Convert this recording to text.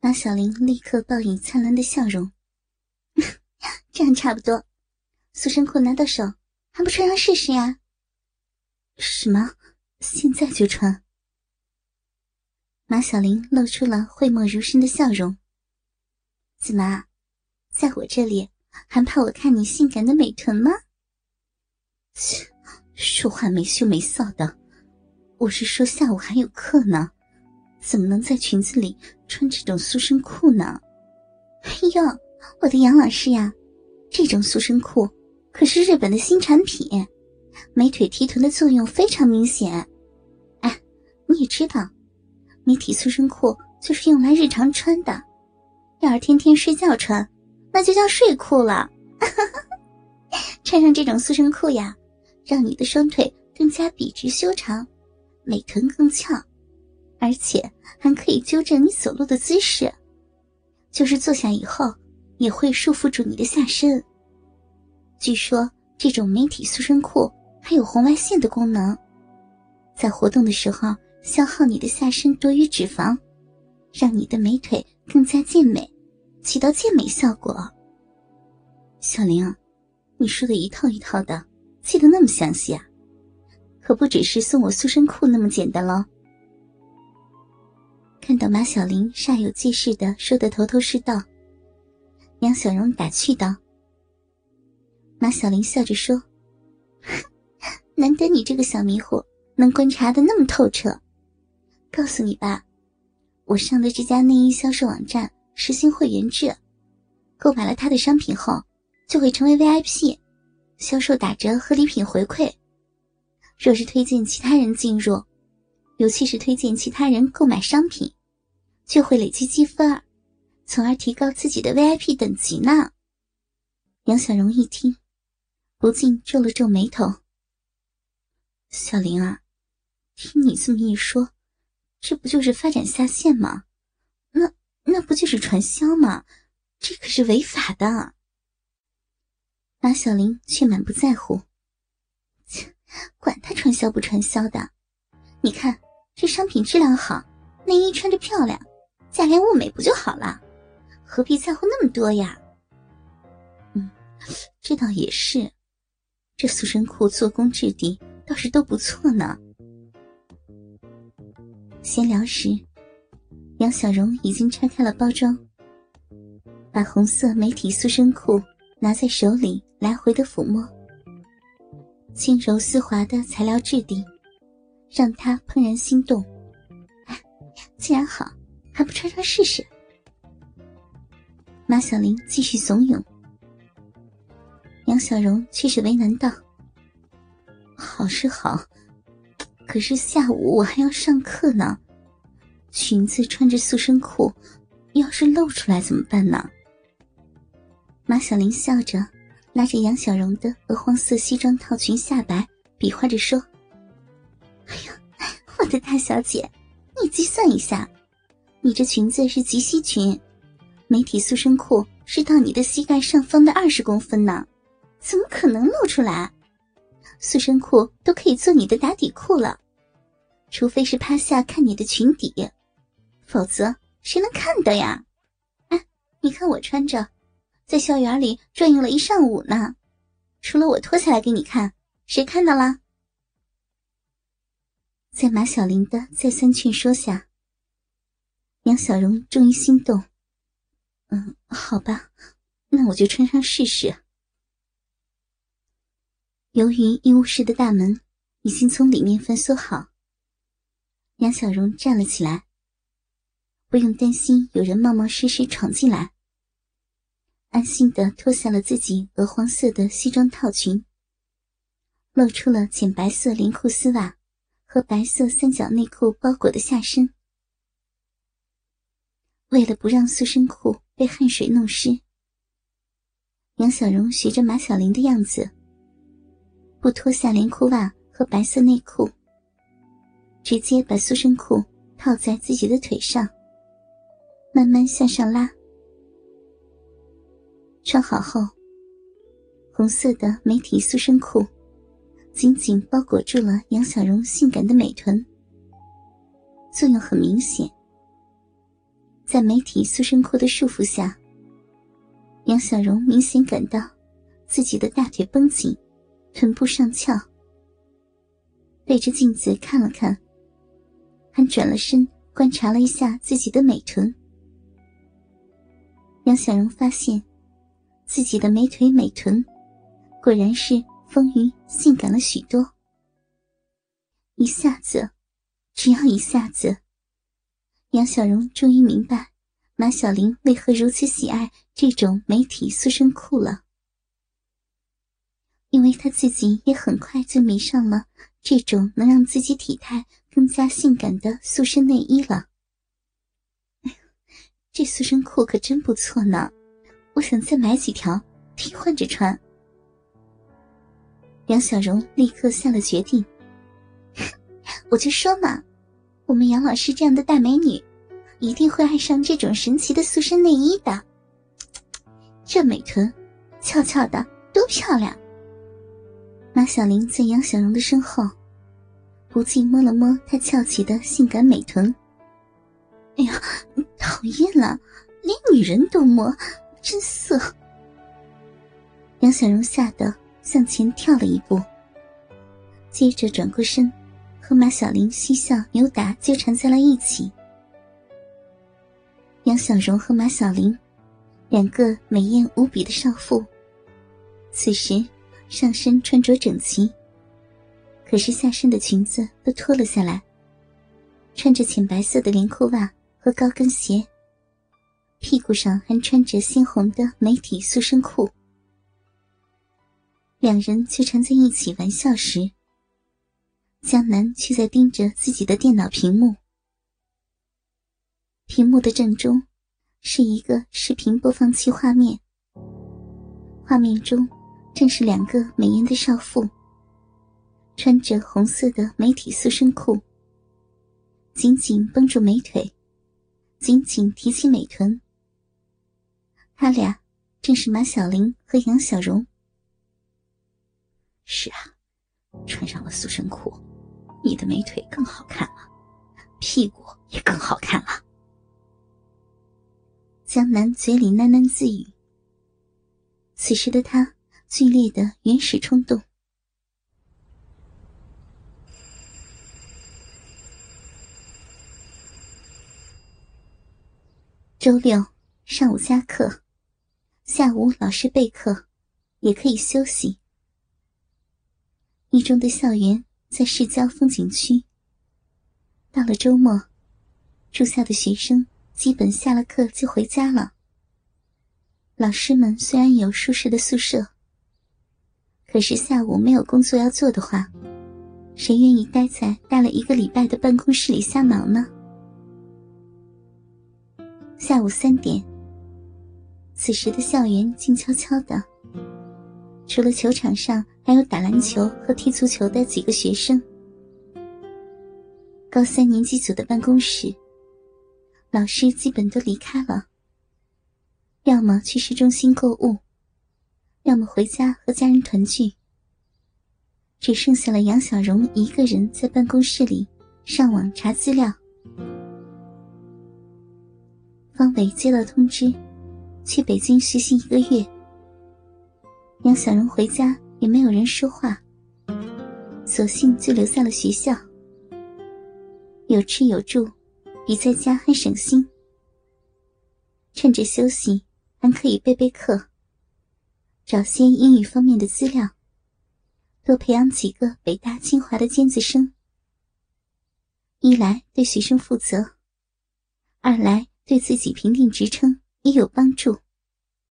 马小玲立刻报以灿烂的笑容，这样差不多。塑身裤拿到手，还不穿上试试呀？什么？现在就穿？马小玲露出了讳莫如深的笑容。怎么，在我这里还怕我看你性感的美臀吗？切，说话没羞没臊的。我是说下午还有课呢，怎么能在裙子里穿这种塑身裤呢？哎呦，我的杨老师呀，这种塑身裤可是日本的新产品，美腿提臀的作用非常明显。哎，你也知道。美体塑身裤就是用来日常穿的，要是天天睡觉穿，那就叫睡裤了。穿上这种塑身裤呀，让你的双腿更加笔直修长，美臀更翘，而且还可以纠正你走路的姿势。就是坐下以后，也会束缚住你的下身。据说这种美体塑身裤还有红外线的功能，在活动的时候。消耗你的下身多余脂肪，让你的美腿更加健美，起到健美效果。小玲，你说的一套一套的，记得那么详细啊？可不只是送我塑身裤那么简单喽。看到马小玲煞有介事的说的头头是道，杨小荣打趣道：“马小玲笑着说，难得你这个小迷糊能观察的那么透彻。”告诉你吧，我上的这家内衣销售网站实行会员制，购买了他的商品后，就会成为 VIP，销售打折和礼品回馈。若是推荐其他人进入，尤其是推荐其他人购买商品，就会累积积分，从而提高自己的 VIP 等级呢。杨小荣一听，不禁皱了皱眉头。小玲啊，听你这么一说。这不就是发展下线吗？那那不就是传销吗？这可是违法的。马小玲却满不在乎，切，管他传销不传销的，你看这商品质量好，内衣穿着漂亮，价廉物美不就好了？何必在乎那么多呀？嗯，这倒也是，这塑身裤做工质地倒是都不错呢。闲聊时，杨小荣已经拆开了包装，把红色美体塑身裤拿在手里来回的抚摸。轻柔丝滑的材料质地，让他怦然心动。哎，既然好，还不穿上试试？马小玲继续怂恿，杨小荣却是为难道：“好是好。”可是下午我还要上课呢，裙子穿着塑身裤，要是露出来怎么办呢？马小玲笑着，拉着杨小荣的鹅黄色西装套裙下摆，比划着说：“哎呀，我的大小姐，你计算一下，你这裙子是及膝裙，美体塑身裤是到你的膝盖上方的二十公分呢，怎么可能露出来？”塑身裤都可以做你的打底裤了，除非是趴下看你的裙底，否则谁能看到呀？哎，你看我穿着，在校园里转悠了一上午呢，除了我脱下来给你看，谁看到了？在马小玲的再三劝说下，杨小荣终于心动。嗯，好吧，那我就穿上试试。由于医务室的大门已经从里面反锁好，杨小荣站了起来，不用担心有人冒冒失失闯进来，安心的脱下了自己鹅黄色的西装套裙，露出了浅白色连裤丝袜和白色三角内裤包裹的下身。为了不让塑身裤被汗水弄湿，杨小荣学着马小玲的样子。不脱下连裤袜和白色内裤，直接把塑身裤套在自己的腿上，慢慢向上拉。穿好后，红色的美体塑身裤紧紧包裹住了杨小荣性感的美臀，作用很明显。在媒体塑身裤的束缚下，杨小荣明显感到自己的大腿绷紧，臀部上翘。对着镜子看了看，还转了身观察了一下自己的美臀。杨小荣发现，自己的美腿美臀，果然是丰腴性感了许多。一下子，只要一下子，杨小荣终于明白马小玲为何如此喜爱这种美体塑身裤了。因为他自己也很快就迷上了这种能让自己体态更加性感的塑身内衣了。这塑身裤可真不错呢，我想再买几条替换着穿。杨小荣立刻下了决定。我就说嘛，我们杨老师这样的大美女，一定会爱上这种神奇的塑身内衣的。这美臀，翘翘的多漂亮！马小玲在杨小荣的身后，不禁摸了摸她翘起的性感美臀。哎呀！讨厌了，连女人都摸，真色！杨小荣吓得向前跳了一步，接着转过身，和马小玲嬉笑扭打，纠缠在了一起。杨小荣和马小玲，两个美艳无比的少妇，此时上身穿着整齐，可是下身的裙子都脱了下来，穿着浅白色的连裤袜。和高跟鞋，屁股上还穿着鲜红的美体塑身裤。两人纠缠在一起玩笑时，江南却在盯着自己的电脑屏幕。屏幕的正中是一个视频播放器画面，画面中正是两个美艳的少妇，穿着红色的美体塑身裤，紧紧绷住美腿。紧紧提起美臀，他俩正是马小玲和杨小荣。是啊，穿上了塑身裤，你的美腿更好看了，屁股也更好看了。江南嘴里喃喃自语。此时的他，剧烈的原始冲动。周六上午加课，下午老师备课，也可以休息。一中的校园在市郊风景区。到了周末，住校的学生基本下了课就回家了。老师们虽然有舒适的宿舍，可是下午没有工作要做的话，谁愿意待在待了一个礼拜的办公室里瞎忙呢？下午三点，此时的校园静悄悄的，除了球场上还有打篮球和踢足球的几个学生。高三年级组的办公室，老师基本都离开了，要么去市中心购物，要么回家和家人团聚。只剩下了杨小荣一个人在办公室里上网查资料。方伟接到通知，去北京实习一个月。杨小荣回家也没有人说话，索性就留在了学校。有吃有住，比在家还省心。趁着休息，还可以备备课，找些英语方面的资料，多培养几个北大清华的尖子生。一来对学生负责，二来。对自己评定职称也有帮助。